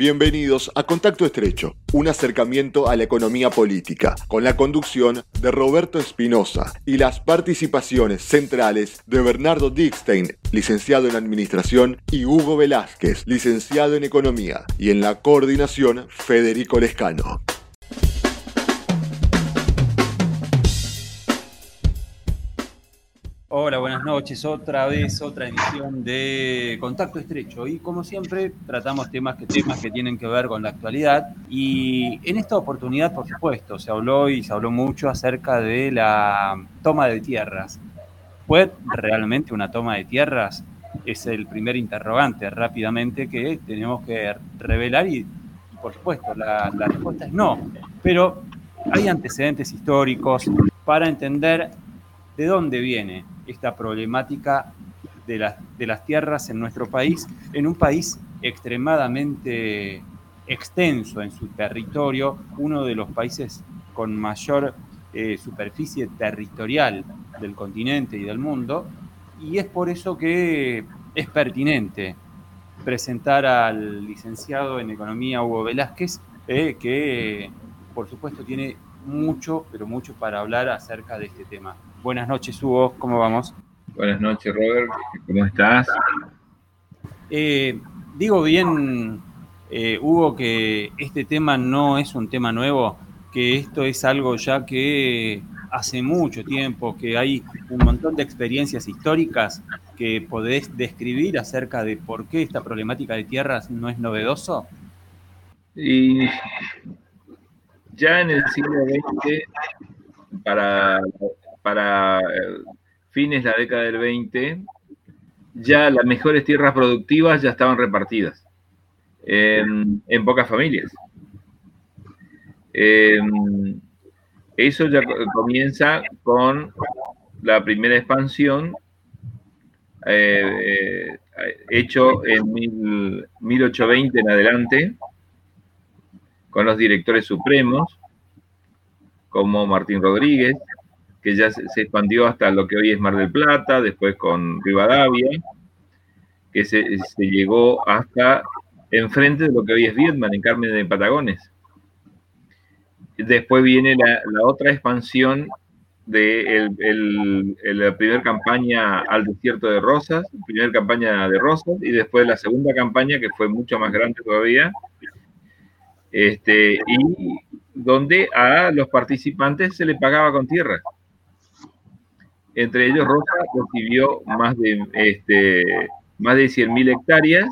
Bienvenidos a Contacto Estrecho, un acercamiento a la economía política, con la conducción de Roberto Espinosa y las participaciones centrales de Bernardo Dickstein, licenciado en Administración, y Hugo Velázquez, licenciado en Economía, y en la coordinación Federico Lescano. Hola, buenas noches. Otra vez, otra emisión de Contacto Estrecho. Y como siempre, tratamos temas que, temas que tienen que ver con la actualidad. Y en esta oportunidad, por supuesto, se habló y se habló mucho acerca de la toma de tierras. ¿Fue realmente una toma de tierras? Es el primer interrogante rápidamente que tenemos que revelar y, por supuesto, la, la respuesta es no. Pero hay antecedentes históricos para entender de dónde viene esta problemática de, las tierras en nuestro país, en un país extremadamente extenso en su territorio, uno de los países con mayor eh, superficie territorial del continente y del mundo, y es por eso que es pertinente presentar al licenciado en Economía Hugo Velázquez, eh, que por supuesto tiene mucho, pero mucho para hablar acerca de este tema. Buenas noches, Hugo, ¿cómo vamos? Buenas noches, Robert, ¿cómo estás? Eh, digo bien, eh, Hugo, que este tema no es un tema nuevo, que esto es algo ya que hace mucho tiempo, que hay un montón de experiencias históricas que podés describir acerca de por qué esta problemática de tierras no es novedoso. Y ya en el siglo XX, para para eh, fines de la década del 20, ya las mejores tierras productivas ya estaban repartidas en, pocas familias. Em, eso ya comienza con la primera expansión eh, eh, hecho en 1820 en adelante, con los directores supremos, como Martín Rodríguez, que ya se, expandió hasta lo que hoy es Mar del Plata, después con Rivadavia, que se, llegó hasta enfrente de lo que hoy es Vietnam, en Carmen de Patagones. Después viene la, otra expansión de la primera campaña al desierto de Rosas, primera campaña de Rosas, y después la segunda campaña que fue mucho más grande todavía, este, y donde a los participantes se le pagaba con tierra. Entre ellos, Rosa recibió más de, este, más de 100.000 hectáreas,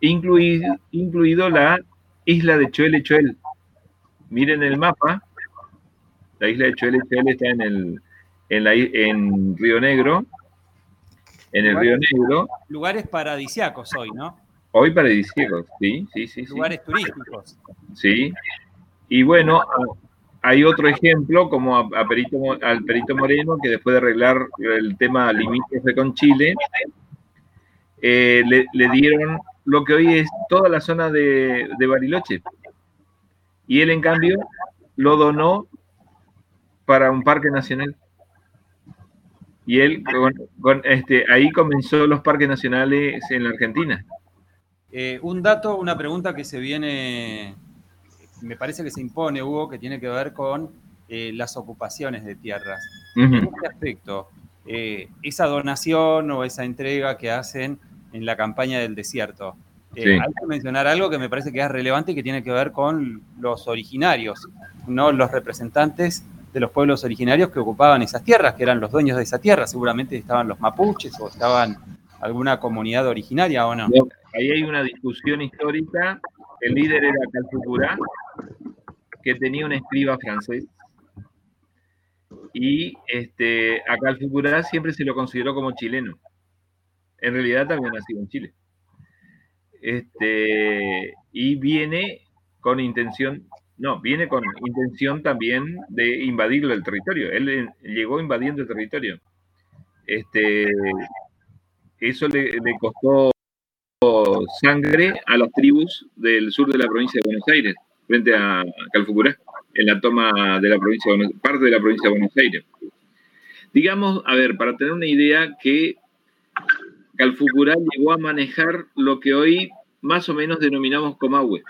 incluido, incluido la isla de Choel Choel. Miren el mapa, la isla de Choel Choel está en, el, en, la, en Río Negro, en el Río Negro. Lugares paradisiacos hoy, ¿no? Hoy paradisíacos, sí, sí, sí. Lugares turísticos. Sí. Y bueno, hay otro ejemplo, como al Perito Moreno, que después de arreglar el tema limítrofe con Chile, eh, le, dieron lo que hoy es toda la zona de, Bariloche. Y él, en cambio, lo donó para un parque nacional. Y él, este, ahí comenzó los parques nacionales en la Argentina. Eh, un dato, una pregunta que se viene me parece que se impone, Hugo, que tiene que ver con eh, las ocupaciones de tierras. En este aspecto, eh, esa donación o esa entrega que hacen en la campaña del desierto, eh, hay que mencionar algo que me parece que es relevante y que tiene que ver con los originarios, no los representantes de los pueblos originarios que ocupaban esas tierras, que eran los dueños de esa tierra. Seguramente estaban los mapuches o estaban alguna comunidad originaria o no. Ahí hay una discusión histórica. El líder era Calfucurá, que tenía un escriba francés. Y este, a siempre se lo consideró como chileno. En realidad también nacido en Chile. Este, y viene con intención, no, viene con intención también de invadir el territorio. Él llegó invadiendo el territorio. Este, eso le, costó sangre a las tribus del sur de la provincia de Buenos Aires, frente a Calfucurá, en la toma de la provincia de Buenos, parte de la provincia de Buenos Aires. Digamos, a ver, para tener una idea, que Calfucurá llegó a manejar lo que hoy más o menos denominamos Comahue.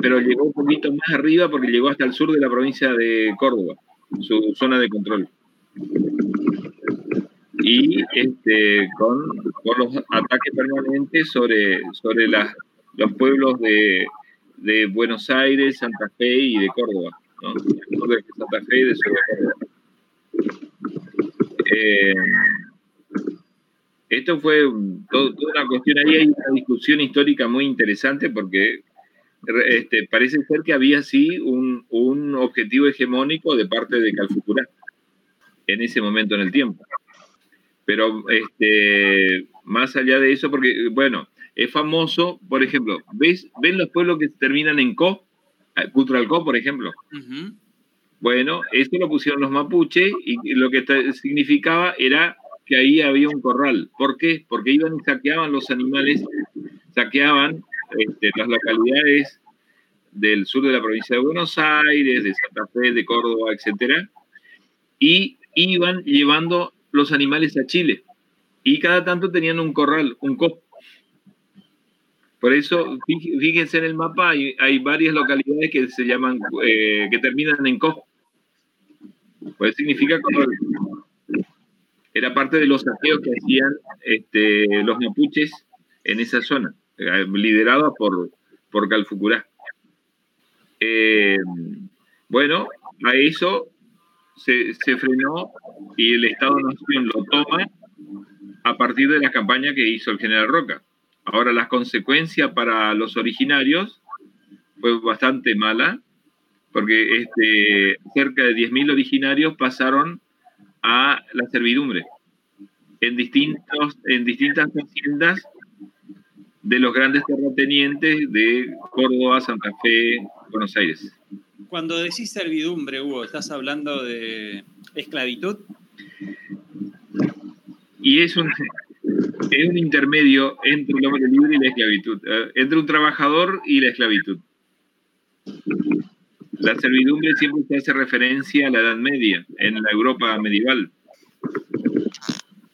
pero llegó un poquito más arriba porque llegó hasta el sur de la provincia de Córdoba, su zona de control. Y este, con, los ataques permanentes sobre, sobre las, los pueblos de, de Buenos Aires, Santa Fe y de Córdoba. ¿no? De Santa Fe y de Córdoba. Eh, esto fue toda una cuestión, ahí hay una discusión histórica muy interesante porque este, parece ser que había sí un, un, objetivo hegemónico de parte de Calfucurá en ese momento en el tiempo. Pero este, más allá de eso, porque, bueno, es famoso, por ejemplo, ¿ves, ¿ven los pueblos que terminan en Co? Cutralcó, por ejemplo. Bueno, esto lo pusieron los mapuches y lo que significaba era que ahí había un corral. ¿Por qué? Porque iban y saqueaban los animales, saqueaban este, las localidades del sur de la provincia de Buenos Aires, de Santa Fe, de Córdoba, etcétera, y iban llevando los animales a Chile. Y cada tanto tenían un corral, un co. Por eso, fíjense en el mapa, hay, varias localidades que se llaman, eh, que terminan en co. Pues significa corral. Era parte de los saqueos que hacían este, los mapuches en esa zona. Eh, liderado por, por Calfucurá. Eh, bueno, a eso se, frenó y el Estado-Nación lo toma a partir de la campaña que hizo el general Roca. Ahora, las consecuencias para los originarios fue bastante mala, porque este, cerca de 10.000 originarios pasaron a la servidumbre en, distintos, en distintas haciendas de los grandes terratenientes de Córdoba, Santa Fe, Buenos Aires. Cuando decís servidumbre, Hugo, ¿estás hablando de esclavitud? Y es un, es un intermedio entre el hombre libre y la esclavitud, eh, entre un trabajador y la esclavitud. La servidumbre siempre se hace referencia a la Edad Media, en la Europa medieval,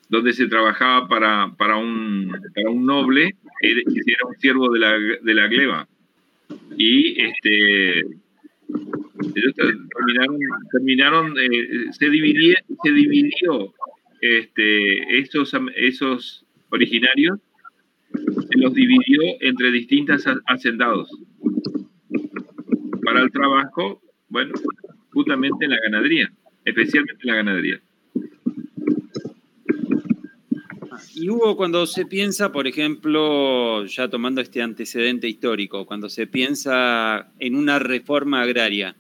donde se trabajaba para, para, un, para un noble era un siervo de la, de la gleba. Y este, ellos terminaron, terminaron eh, se, dividió, se dividió este, esos, esos originarios, se los dividió entre distintos hacendados para el trabajo, bueno, justamente en la ganadería, especialmente en la ganadería. Y hubo cuando se piensa, por ejemplo, ya tomando este antecedente histórico, cuando se piensa en una reforma agraria,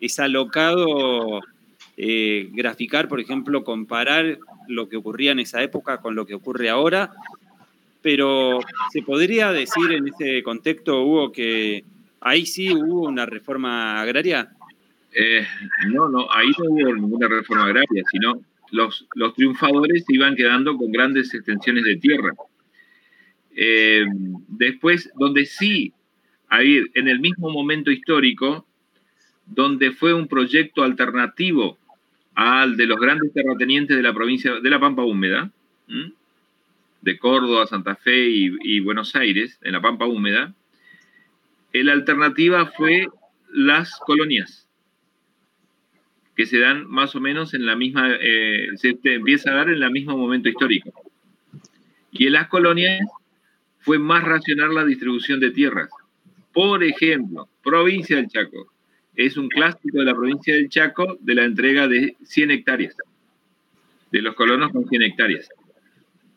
es alocado eh, graficar, por ejemplo, comparar lo que ocurría en esa época con lo que ocurre ahora, pero se podría decir en ese contexto, Hugo, que ahí sí hubo una reforma agraria. Eh, no, no, ahí no hubo ninguna reforma agraria, sino los, triunfadores se iban quedando con grandes extensiones de tierra. Eh, después, donde sí, en el mismo momento histórico, donde fue un proyecto alternativo al de los grandes terratenientes de la provincia de la Pampa Húmeda, de Córdoba, Santa Fe y, y, Buenos Aires, en la Pampa Húmeda, la alternativa fue las colonias que se dan más o menos en la misma, eh, se empieza a dar en el mismo momento histórico. Y en las colonias fue más racional la distribución de tierras. Por ejemplo, provincia del Chaco. Es un clásico de la provincia del Chaco de la entrega de 100 hectáreas, de los colonos con 100 hectáreas,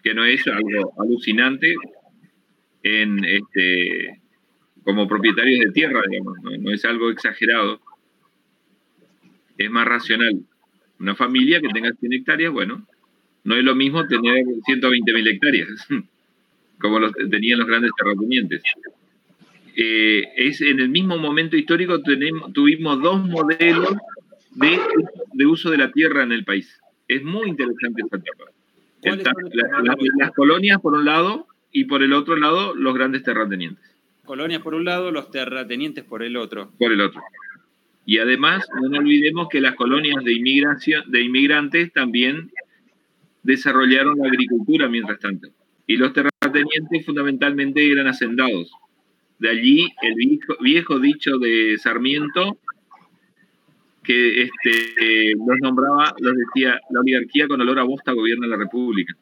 que no es algo alucinante en este, como propietarios de tierra, digamos, no es algo exagerado es más racional. Una familia que tenga 100 hectáreas, bueno, no es lo mismo tener 120 mil hectáreas, como los, tenían los grandes terratenientes. Eh, es en el mismo momento histórico tenemos, tuvimos dos modelos de, de, uso de la tierra en el país. Es muy interesante esta etapa. las colonias por un lado y por el otro lado los grandes terratenientes. Colonias por un lado, los terratenientes por el otro. Por el otro. Y además, no olvidemos que las colonias de, inmigración, de inmigrantes también desarrollaron la agricultura mientras tanto. Y los terratenientes fundamentalmente eran hacendados. De allí el viejo, dicho de Sarmiento, que este, los nombraba, los decía, la oligarquía con olor a bosta gobierna la república.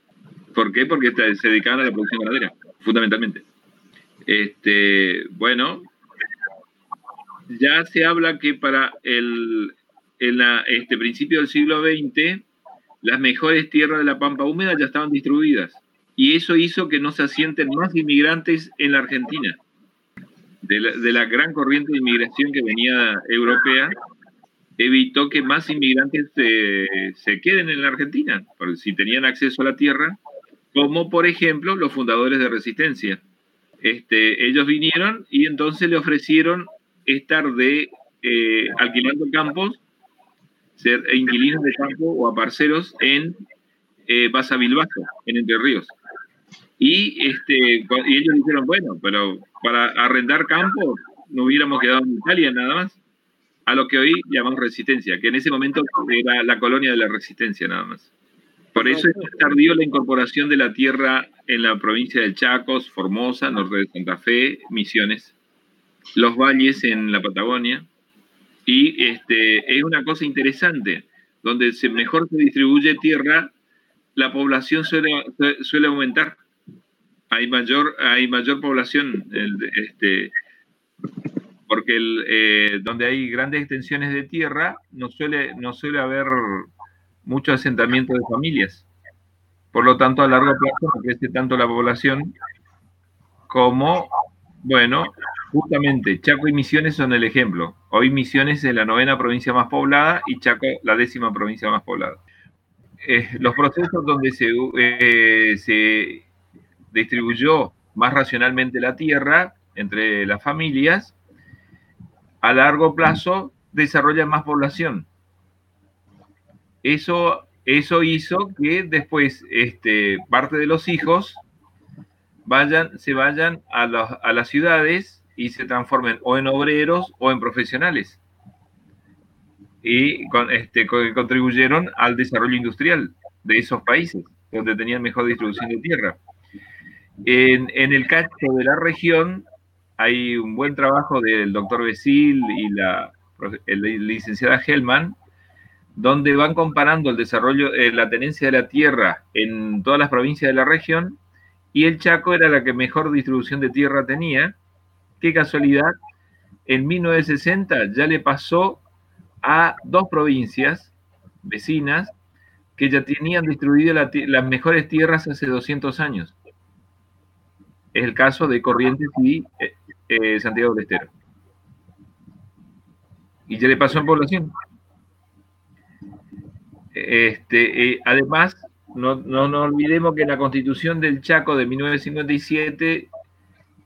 ¿Por qué? Porque se dedicaban a la producción ganadera, fundamentalmente. Este, bueno, ya se habla que para el, este principio del siglo XX, las mejores tierras de la pampa húmeda ya estaban distribuidas. Y eso hizo que no se asienten más inmigrantes en la Argentina. De la, gran corriente de inmigración que venía europea, evitó que más inmigrantes se, queden en la Argentina, porque si tenían acceso a la tierra, como por ejemplo los fundadores de Resistencia. Este, ellos vinieron y entonces le ofrecieron estar de eh, alquilando campos, ser inquilinos de campo o a parceros en eh, Basavilbaso, en Entre Ríos. Y, este, y ellos dijeron, bueno, pero para arrendar campo no hubiéramos quedado en Italia nada más, a lo que hoy llamamos resistencia, que en ese momento era la colonia de la resistencia nada más. Por eso es tardío la incorporación de la tierra en la provincia del Chacos, Formosa, norte de Santa Fe, Misiones, los valles en la Patagonia. Y este, es una cosa interesante, donde se mejor se distribuye tierra, la población suele, suele aumentar. Hay mayor, hay mayor población, este, porque eh, donde hay grandes extensiones de tierra no suele, no suele haber mucho asentamiento de familias. Por lo tanto, a largo plazo no crece tanto la población como, bueno, justamente Chaco y Misiones son el ejemplo. Hoy Misiones es la novena provincia más poblada y Chaco la décima provincia más poblada. Eh, los procesos donde se, eh, se distribuyó más racionalmente la tierra entre las familias, a largo plazo desarrolla más población. Eso, eso hizo que después este, parte de los hijos vayan, se vayan a, a las ciudades y se transformen o en obreros o en profesionales. Y este, contribuyeron al desarrollo industrial de esos países, donde tenían mejor distribución de tierra. En, en el caso de la región hay un buen trabajo del doctor Besil y la, licenciada Hellman, donde van comparando el desarrollo, eh, la tenencia de la tierra en todas las provincias de la región, y el Chaco era la que mejor distribución de tierra tenía. Qué casualidad, en 1960 ya le pasó a dos provincias vecinas que ya tenían distribuidas las mejores tierras hace 200 años es el caso de Corrientes y eh, eh, Santiago del Estero. Y ya le pasó en población. Este, eh, además, no, no nos olvidemos que en la Constitución del Chaco de 1957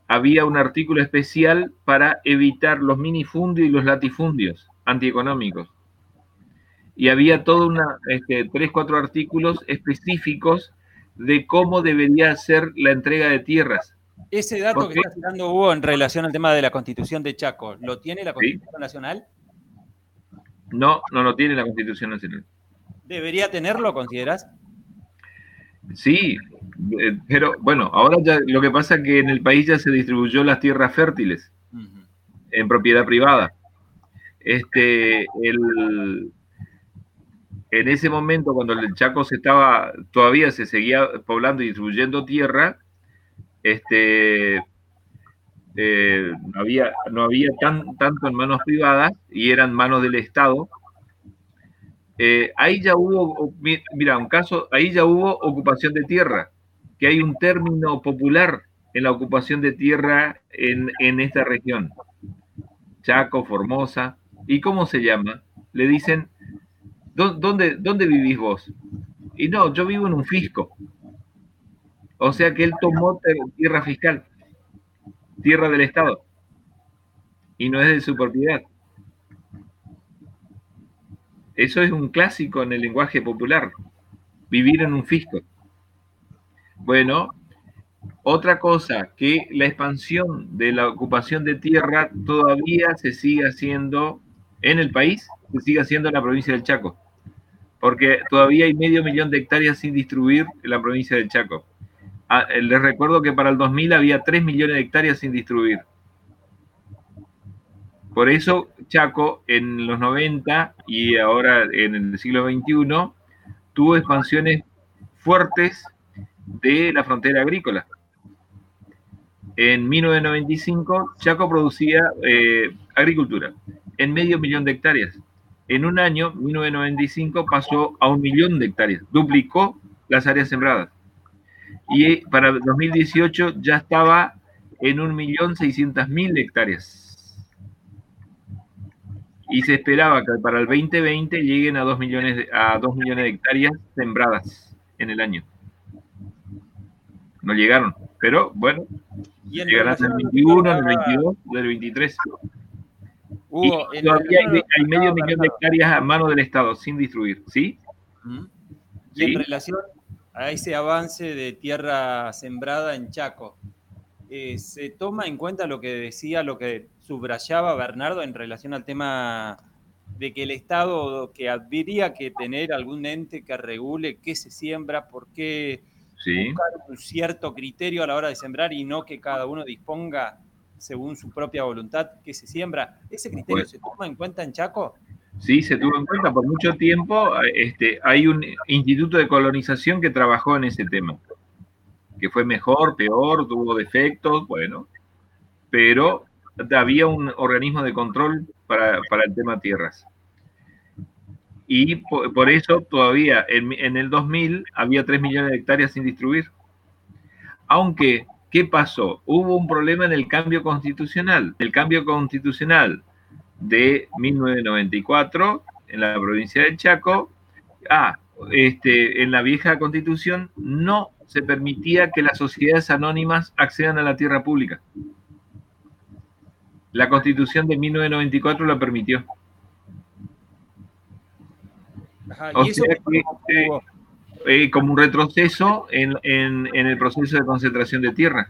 había un artículo especial para evitar los minifundios y los latifundios antieconómicos. Y había todo una, este, tres, cuatro artículos específicos de cómo debería ser la entrega de tierras. Ese dato que está citando Hugo en relación al tema de la constitución de Chaco, ¿lo tiene la Constitución Nacional? No, no lo tiene la Constitución Nacional. ¿Debería tenerlo, consideras? Sí, eh, pero bueno, ahora ya lo que pasa es que en el país ya se distribuyó las tierras fértiles en propiedad privada. Este, el, en ese momento, cuando el Chaco se estaba, todavía se seguía poblando y distribuyendo tierra, este, eh, no había, no había tan, tanto en manos privadas y eran manos del Estado. Eh, ahí ya hubo, mira, un caso, ahí ya hubo ocupación de tierra, que hay un término popular en la ocupación de tierra en, en esta región. Chaco, Formosa. ¿Y cómo se llama? Le dicen, ¿dónde, ¿dónde vivís vos? Y no, yo vivo en un fisco. O sea que él tomó tierra fiscal, tierra del Estado, y no es de su propiedad. Eso es un clásico en el lenguaje popular, vivir en un fisco. Bueno, otra cosa, que la expansión de la ocupación de tierra todavía se sigue haciendo en el país, se sigue haciendo en la provincia del Chaco, porque todavía hay medio millón de hectáreas sin distribuir en la provincia del Chaco. Ah, les recuerdo que para el 2000 había 3 millones de hectáreas sin distribuir. Por eso Chaco en los 90 y ahora en el siglo XXI tuvo expansiones fuertes de la frontera agrícola. En 1995 Chaco producía eh, agricultura en medio millón de hectáreas. En un año, 1995, pasó a un millón de hectáreas, duplicó las áreas sembradas. Y para 2018 ya estaba en un millón seiscientas mil hectáreas y se esperaba que para el 2020 lleguen a 2 millones de, a 2 millones de hectáreas sembradas en el año. No llegaron, pero bueno, llegarán en el 21, en el 22, del 23. Hugo, y todavía hay, medio millón de hectáreas a mano del Estado sin distribuir, ¿sí? Y en relación a ese avance de tierra sembrada en Chaco, eh, ¿se toma en cuenta lo que decía, lo que subrayaba Bernardo en relación al tema de que el Estado que habría que tener algún ente que regule qué se siembra, por qué buscar un cierto criterio a la hora de sembrar y no que cada uno disponga según su propia voluntad qué se siembra. ¿Ese criterio se toma en cuenta en Chaco? Sí, se tuvo en cuenta por mucho tiempo. Este, hay un instituto de colonización que trabajó en ese tema, que fue mejor, peor, tuvo defectos, bueno, pero había un organismo de control para, el tema tierras. Y por, eso todavía en, el 2000 había 3 millones de hectáreas sin distribuir. Aunque, ¿qué pasó? Hubo un problema en el cambio constitucional. El cambio constitucional de 1994 en la provincia de Chaco, ah, este, en la vieja constitución no se permitía que las sociedades anónimas accedan a la tierra pública. La constitución de 1994 lo permitió. o sea que, eh, eh, como un retroceso en, el proceso de concentración de tierra.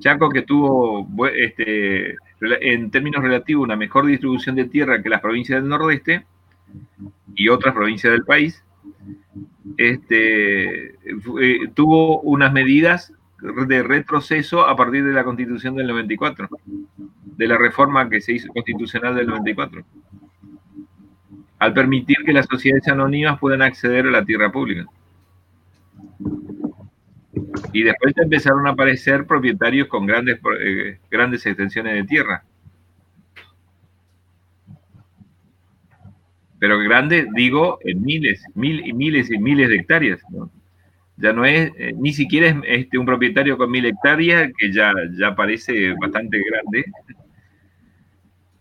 Chaco, que tuvo, este, en términos relativos, una mejor distribución de tierra que las provincias del nordeste y otras provincias del país, este, eh, tuvo unas medidas de retroceso a partir de la constitución del 94, de la reforma que se hizo constitucional del 94, al permitir que las sociedades anónimas puedan acceder a la tierra pública. Y después empezaron a aparecer propietarios con grandes, eh, grandes extensiones de tierra. Pero grandes, digo, en miles, mil y miles y miles de hectáreas. ¿no? ya no es, eh, ni siquiera es este, un propietario con mil hectáreas, que ya, ya parece bastante grande,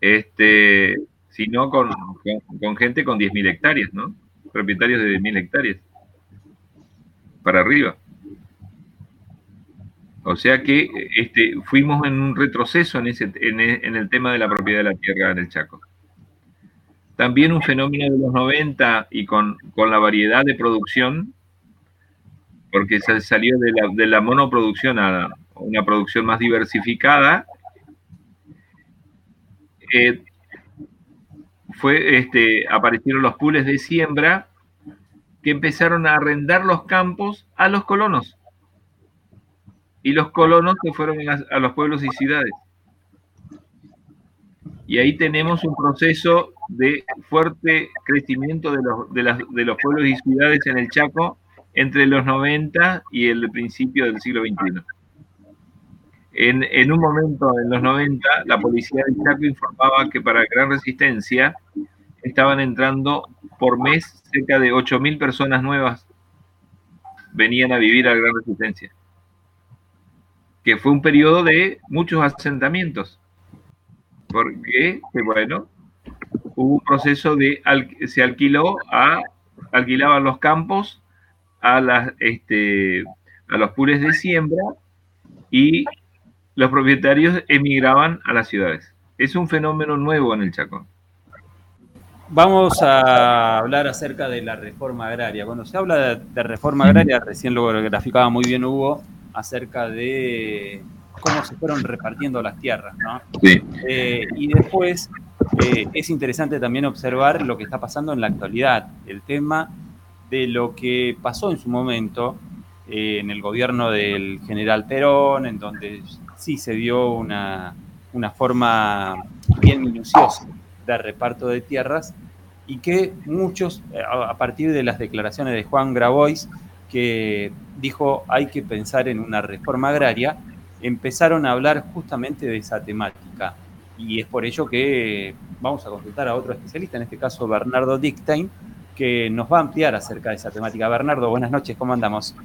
este, sino con, con, gente con 10.000 hectáreas, ¿no? Propietarios de 10.000 hectáreas, para arriba. O sea que este, fuimos en un retroceso en, ese, en, en el tema de la propiedad de la tierra en el Chaco. También un fenómeno de los 90 y con, con la variedad de producción, porque se salió de la, de la monoproducción a una producción más diversificada. Eh, fue, este, aparecieron los pools de siembra que empezaron a arrendar los campos a los colonos. Y los colonos se fueron a, los pueblos y ciudades. Y ahí tenemos un proceso de fuerte crecimiento de los, de, las, de los pueblos y ciudades en el Chaco entre los 90 y el principio del siglo XXI. En, en, un momento, en los 90, la policía de Chaco informaba que para Gran Resistencia estaban entrando por mes cerca de 8.000 personas nuevas venían a vivir a Gran Resistencia. Que fue un periodo de muchos asentamientos. Porque, bueno, hubo un proceso de, se alquiló a, alquilaban los campos a, las, este, a los pools de siembra y los propietarios emigraban a las ciudades. Es un fenómeno nuevo en el Chaco. Vamos a hablar acerca de la reforma agraria. Cuando se habla de, reforma agraria, recién lo graficaba muy bien Hugo, acerca de cómo se fueron repartiendo las tierras, ¿no? Sí. Eh, y después eh, es interesante también observar lo que está pasando en la actualidad, el tema de lo que pasó en su momento eh, en el gobierno del general Perón, en donde sí se dio una, una forma bien minuciosa de reparto de tierras y que muchos, a partir de las declaraciones de Juan Grabois, que dijo hay que pensar en una reforma agraria, empezaron a hablar justamente de esa temática. Y es por ello que vamos a consultar a otro especialista, en este caso Bernardo Dickstein, que nos va a ampliar acerca de esa temática. Bernardo, buenas noches, ¿cómo andamos?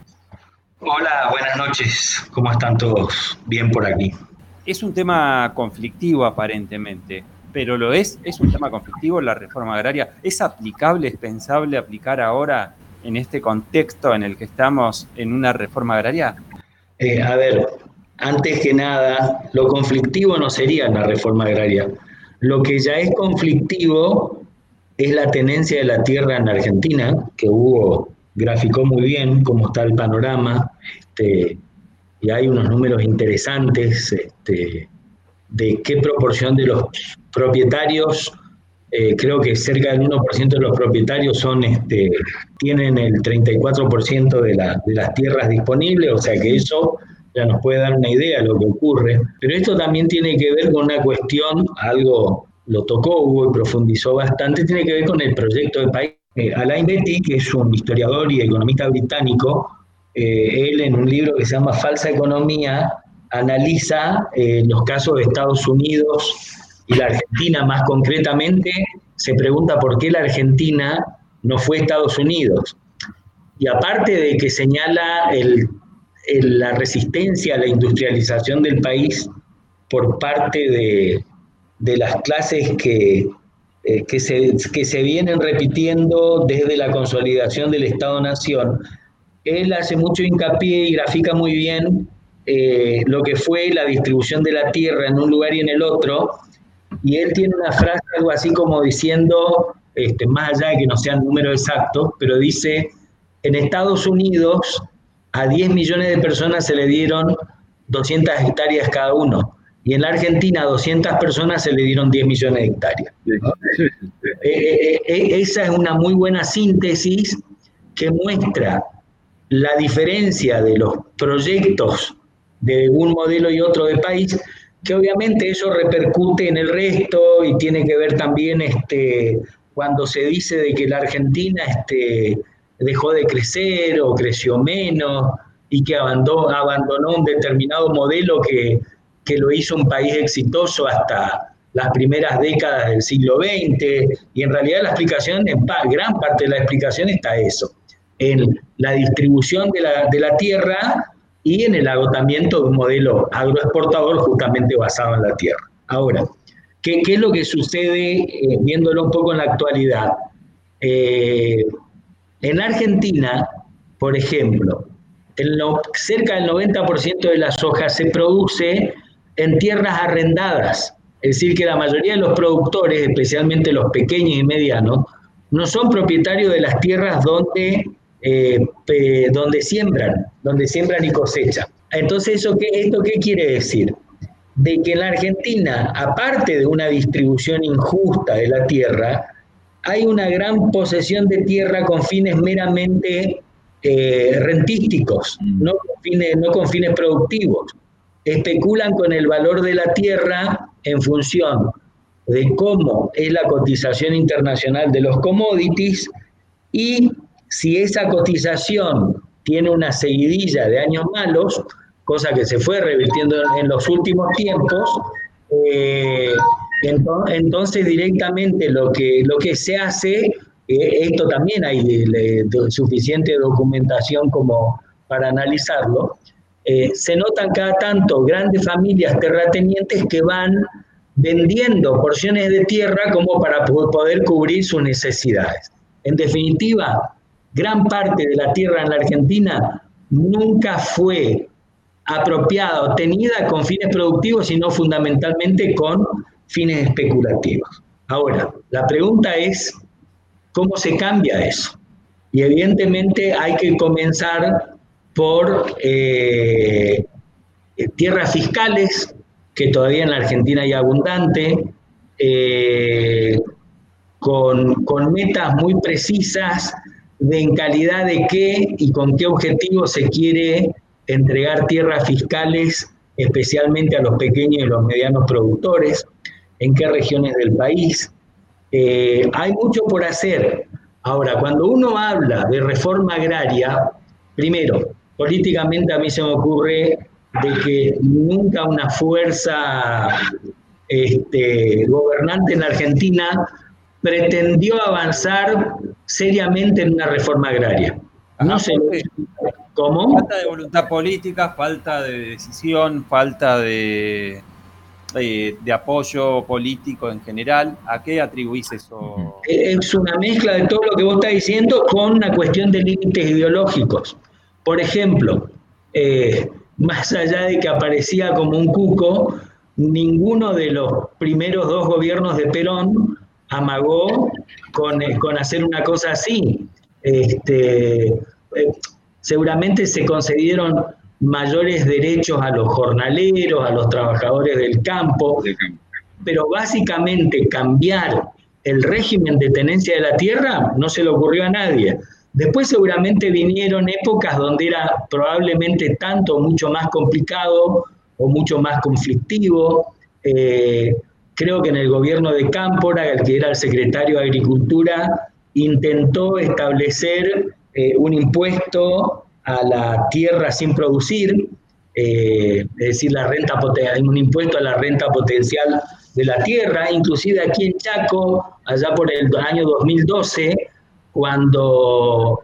Hola, buenas noches, ¿cómo están todos? Bien por aquí. Es un tema conflictivo aparentemente, pero lo es, es un tema conflictivo la reforma agraria. ¿Es aplicable, es pensable aplicar ahora en este contexto en el que estamos en una reforma agraria? Eh, a ver, antes que nada, lo conflictivo no sería la reforma agraria. Lo que ya es conflictivo es la tenencia de la tierra en Argentina, que Hugo graficó muy bien cómo está el panorama, este, y hay unos números interesantes este, de qué proporción de los propietarios, eh, creo que cerca del 1% de los propietarios son, este, tienen el 34% de, de las tierras disponibles, o sea que eso ya nos puede dar una idea de lo que ocurre. Pero esto también tiene que ver con una cuestión, algo lo tocó Hugo y profundizó bastante, tiene que ver con el proyecto de país. Eh, Alain Betty, que es un historiador y economista británico, eh, él en un libro que se llama Falsa Economía, analiza eh, los casos de Estados Unidos y la Argentina más concretamente, se pregunta por qué la Argentina no fue Estados Unidos. Y aparte de que señala el la resistencia a la industrialización del país por parte de, las clases que, eh, que, se, que, se, vienen repitiendo desde la consolidación del Estado-Nación, él hace mucho hincapié y grafica muy bien eh, lo que fue la distribución de la tierra en un lugar y en el otro, y él tiene una frase algo así como diciendo, este, más allá de que no sean números exactos, pero dice, en Estados Unidos a 10 millones de personas se le dieron 200 hectáreas cada uno. Y en la Argentina a 200 personas se le dieron 10 millones de hectáreas. Eh, eh, eh, esa es una muy buena síntesis que muestra la diferencia de los proyectos de un modelo y otro de país, que obviamente eso repercute en el resto y tiene que ver también este, cuando se dice de que la Argentina este, dejó de crecer o creció menos y que abandonó, abandonó un determinado modelo que, lo hizo un país exitoso hasta las primeras décadas del siglo XX, y en realidad la explicación, gran parte de la explicación está eso, en la distribución de la, de la tierra y en el agotamiento de un modelo agroexportador justamente basado en la tierra. Ahora, ¿qué, qué es lo que sucede eh, viéndolo un poco en la actualidad? Eh, en Argentina, por ejemplo, cerca del 90% de la soja se produce en tierras arrendadas. Es decir, que la mayoría de los productores, especialmente los pequeños y medianos, no son propietarios de las tierras donde, eh, donde siembran, donde siembran y cosechan. Entonces, ¿eso qué, ¿esto qué quiere decir? De que en Argentina, aparte de una distribución injusta de la tierra, hay una gran posesión de tierra con fines meramente eh, rentísticos, no con, fines, no con fines productivos. Especulan con el valor de la tierra en función de cómo es la cotización internacional de los commodities y si esa cotización tiene una seguidilla de años malos, cosa que se fue revirtiendo en los últimos tiempos, eh, entonces, directamente lo que, lo que se hace, eh, esto también hay suficiente documentación como para analizarlo, eh, se notan cada tanto grandes familias terratenientes que van vendiendo porciones de tierra como para poder cubrir sus necesidades. En definitiva, gran parte de la tierra en la Argentina nunca fue apropiada o tenida con fines productivos, sino fundamentalmente con fines especulativos. Ahora, la pregunta es, ¿cómo se cambia eso? Y evidentemente hay que comenzar por eh, tierras fiscales, que todavía en la Argentina hay abundante, eh, con, con, metas muy precisas de en calidad de qué y con qué objetivo se quiere entregar tierras fiscales especialmente a los pequeños y los medianos productores, en qué regiones del país. Eh, hay mucho por hacer. Ahora, cuando uno habla de reforma agraria, primero, políticamente a mí se me ocurre de que nunca una fuerza este, gobernante en Argentina pretendió avanzar seriamente en una reforma agraria. No sé cómo. Falta de voluntad política, falta de decisión, falta de, de, apoyo político en general. ¿A qué atribuís eso? Es una mezcla de todo lo que vos estás diciendo con una cuestión de límites ideológicos. Por ejemplo, eh, más allá de que aparecía como un cuco, ninguno de los primeros dos gobiernos de Perón amagó con, eh, con hacer una cosa así. Este, eh, seguramente se concedieron mayores derechos a los jornaleros, a los trabajadores del campo, pero básicamente cambiar el régimen de tenencia de la tierra no se le ocurrió a nadie. Después seguramente vinieron épocas donde era probablemente tanto mucho más complicado o mucho más conflictivo. Eh, creo que en el gobierno de Cámpora, el que era el secretario de Agricultura, intentó establecer eh, un impuesto a la tierra sin producir, eh, es decir, la renta un impuesto a la renta potencial de la tierra, inclusive aquí en Chaco, allá por el año 2012, cuando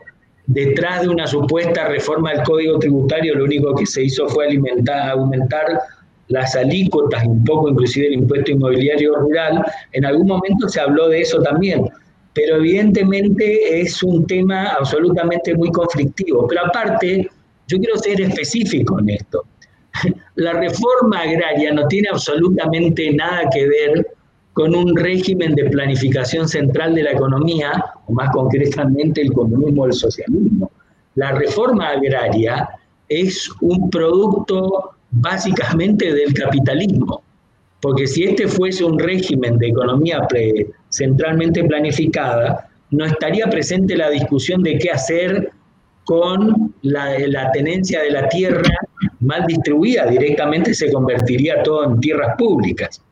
detrás de una supuesta reforma del Código Tributario lo único que se hizo fue alimentar, aumentar las alícuotas, un poco inclusive el impuesto inmobiliario rural, en algún momento se habló de eso también, pero evidentemente es un tema absolutamente muy conflictivo. Pero aparte, yo quiero ser específico en esto. La reforma agraria no tiene absolutamente nada que ver con un régimen de planificación central de la economía, o más concretamente el comunismo o el socialismo. La reforma agraria es un producto básicamente del capitalismo, porque si este fuese un régimen de economía centralmente planificada, no estaría presente la discusión de qué hacer con la, tenencia de la tierra mal distribuida, directamente se convertiría todo en tierras públicas.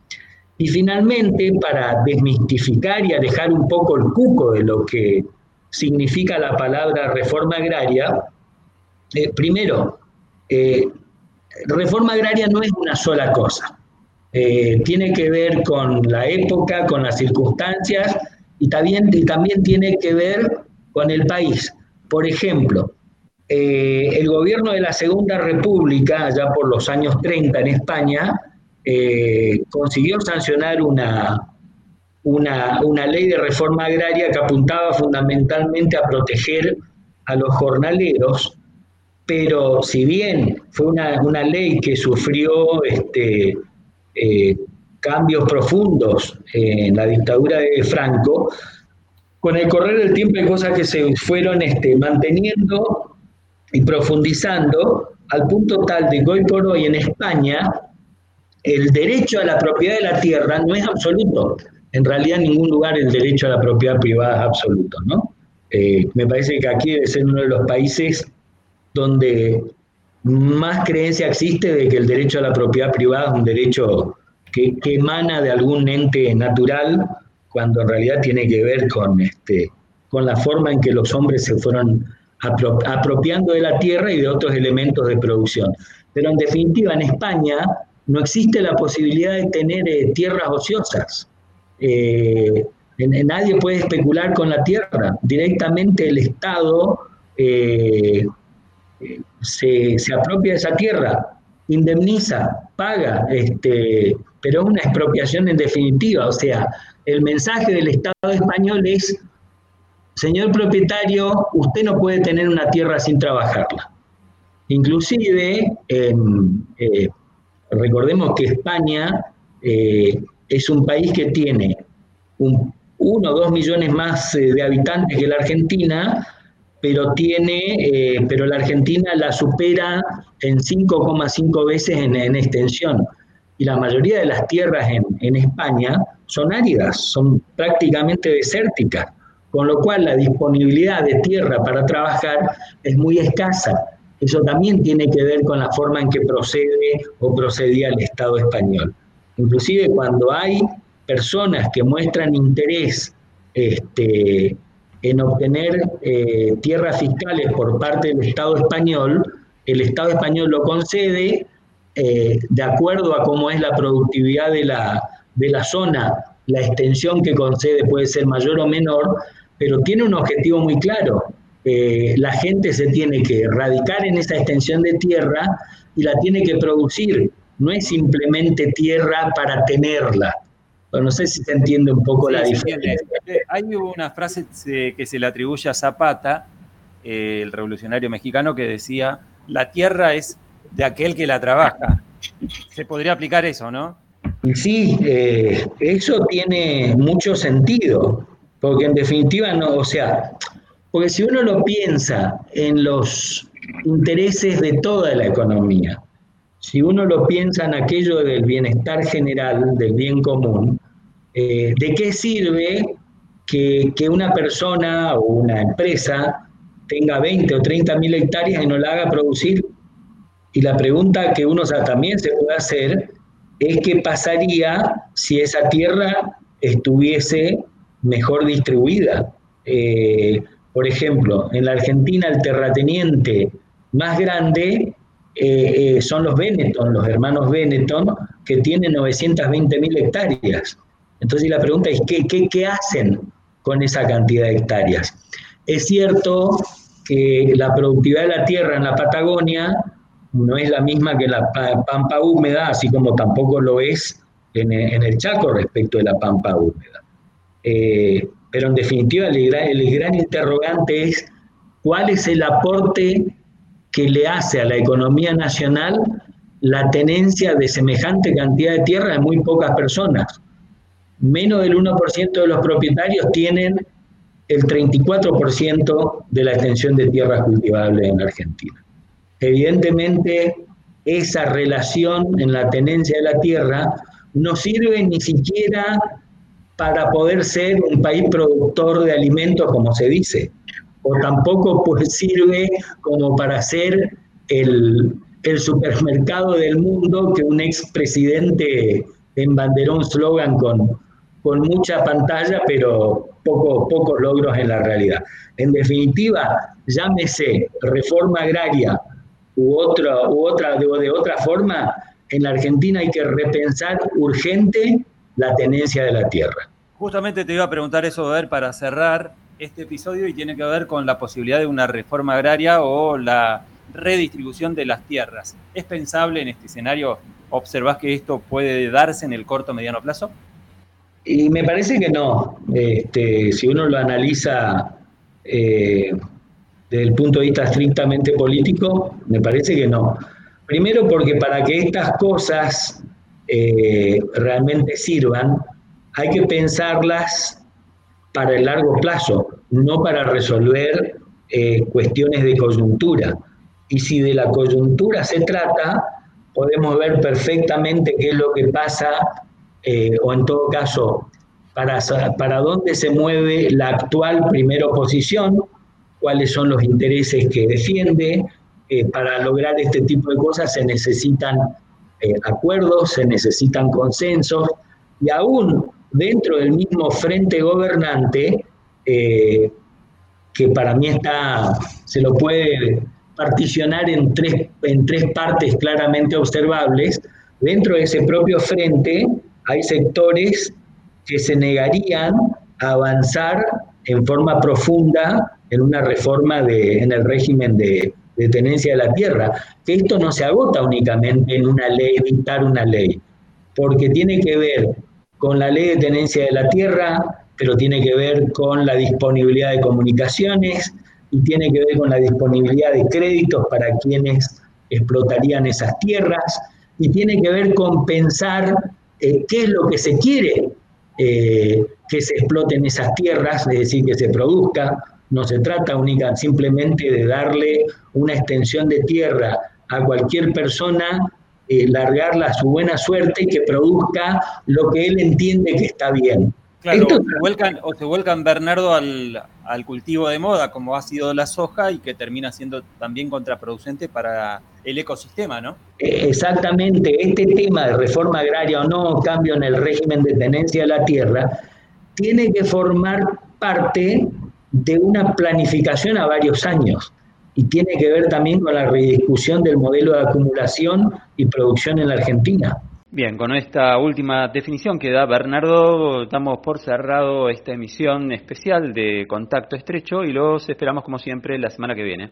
Y finalmente, para desmistificar y alejar un poco el cuco de lo que significa la palabra reforma agraria, eh, primero, eh, reforma agraria no es una sola cosa. Eh, tiene que ver con la época, con las circunstancias y también, también tiene que ver con el país. Por ejemplo, el gobierno de la Segunda República, allá por los años 30 en España, eh, consiguió sancionar una, una, ley de reforma agraria que apuntaba fundamentalmente a proteger a los jornaleros, pero si bien fue una, ley que sufrió este, eh, cambios profundos en la dictadura de Franco, con el correr del tiempo hay cosas que se fueron este, manteniendo y profundizando al punto tal de que hoy por hoy en España el derecho a la propiedad de la tierra no es absoluto. En realidad en ningún lugar el derecho a la propiedad privada es absoluto, ¿no? Eh, me parece que aquí debe ser uno de los países donde más creencia existe de que el derecho a la propiedad privada es un derecho que, emana de algún ente natural, cuando en realidad tiene que ver con, este, con la forma en que los hombres se fueron apropiando de la tierra y de otros elementos de producción. Pero en definitiva, en España, no existe la posibilidad de tener eh, tierras ociosas. Eh, nadie puede especular con la tierra. Directamente el Estado eh, se, apropia de esa tierra, indemniza, paga, este, pero es una expropiación en definitiva. O sea, el mensaje del Estado español es, señor propietario, usted no puede tener una tierra sin trabajarla. Inclusive, en Recordemos que España eh, es un país que tiene uno o dos millones más eh, de habitantes que la Argentina, pero tiene, eh, pero la Argentina la supera en 5,5 veces en, extensión. Y la mayoría de las tierras en, en España son áridas, son prácticamente desérticas, con lo cual la disponibilidad de tierra para trabajar es muy escasa. Eso también tiene que ver con la forma en que procede o procedía el Estado español. Inclusive cuando hay personas que muestran interés este, en obtener eh, tierras fiscales por parte del Estado español, el Estado español lo concede eh, de acuerdo a cómo es la productividad de la, de la zona, la extensión que concede puede ser mayor o menor, pero tiene un objetivo muy claro. Eh, la gente se tiene que radicar en esa extensión de tierra y la tiene que producir. No es simplemente tierra para tenerla. No sé si se entiende un poco la diferencia. Eh, hay una frase que se le atribuye a Zapata, eh, el revolucionario mexicano, que decía, la tierra es de aquel que la trabaja. Se podría aplicar eso, ¿no? Sí, eso tiene mucho sentido, porque en definitiva no, o sea, porque si uno lo piensa en los intereses de toda la economía, si uno lo piensa en aquello del bienestar general, del bien común, eh, ¿de qué sirve que, una persona o una empresa tenga 20 o 30 mil hectáreas y no la haga producir? Y la pregunta que uno también se puede hacer es qué pasaría si esa tierra estuviese mejor distribuida. Eh, por ejemplo, en la Argentina el terrateniente más grande eh, eh, son los Benetton, los hermanos Benetton, que tienen 920 mil hectáreas. Entonces la pregunta es, ¿qué, ¿qué, hacen con esa cantidad de hectáreas? Es cierto que la productividad de la tierra en la Patagonia no es la misma que la pampa húmeda, así como tampoco lo es en, el Chaco respecto de la pampa húmeda. Eh, pero en definitiva el gran, interrogante es cuál es el aporte que le hace a la economía nacional la tenencia de semejante cantidad de tierra de muy pocas personas. Menos del 1% de los propietarios tienen el 34% de la extensión de tierras cultivables en Argentina. Evidentemente, esa relación en la tenencia de la tierra no sirve ni siquiera para poder ser un país productor de alimentos, como se dice, o tampoco pues, sirve como para ser el, supermercado del mundo que un expresidente embanderó un slogan con, con mucha pantalla, pero poco, pocos logros en la realidad. En definitiva, llámese reforma agraria u otra, u otra, de otra forma, en la Argentina hay que repensar urgente la tenencia de la tierra. Justamente te iba a preguntar eso, a ver, para cerrar este episodio y tiene que ver con la posibilidad de una reforma agraria o la redistribución de las tierras. ¿Es pensable en este escenario? ¿Observás que esto puede darse en el corto o mediano plazo? Y me parece que no. Este, si uno lo analiza eh, desde el punto de vista estrictamente político, me parece que no. Primero porque para que estas cosas eh, realmente sirvan, hay que pensarlas para el largo plazo, no para resolver eh, cuestiones de coyuntura. Y si de la coyuntura se trata, podemos ver perfectamente qué es lo que pasa, eh, o en todo caso, para, para dónde se mueve la actual primera oposición, cuáles son los intereses que defiende. Eh, para lograr este tipo de cosas se necesitan acuerdos, se necesitan consensos, y aún dentro del mismo frente gobernante, eh, que para mí está, se lo puede particionar en tres, en tres partes claramente observables, dentro de ese propio frente hay sectores que se negarían a avanzar en forma profunda en una reforma de, en el régimen de, de tenencia de la tierra, que esto no se agota únicamente en una ley, dictar una ley, porque tiene que ver con la ley de tenencia de la tierra, pero tiene que ver con la disponibilidad de comunicaciones y tiene que ver con la disponibilidad de créditos para quienes explotarían esas tierras y tiene que ver con pensar eh, qué es lo que se quiere eh, que se exploten esas tierras, es decir, que se produzca. No se trata única, simplemente de darle una extensión de tierra a cualquier persona eh, largarla a su buena suerte y que produzca lo que él entiende que está bien. Claro, o, se vuelcan, o se vuelcan, Bernardo, al, al, cultivo de moda, como ha sido la soja, y que termina siendo también contraproducente para el ecosistema, ¿no? Exactamente, este tema de reforma agraria o no, cambio en el régimen de tenencia de la tierra, tiene que formar parte de una planificación a varios años y tiene que ver también con la rediscusión del modelo de acumulación y producción en la Argentina. Bien, con esta última definición que da Bernardo, damos por cerrado esta emisión especial de Contacto Estrecho y los esperamos como siempre la semana que viene.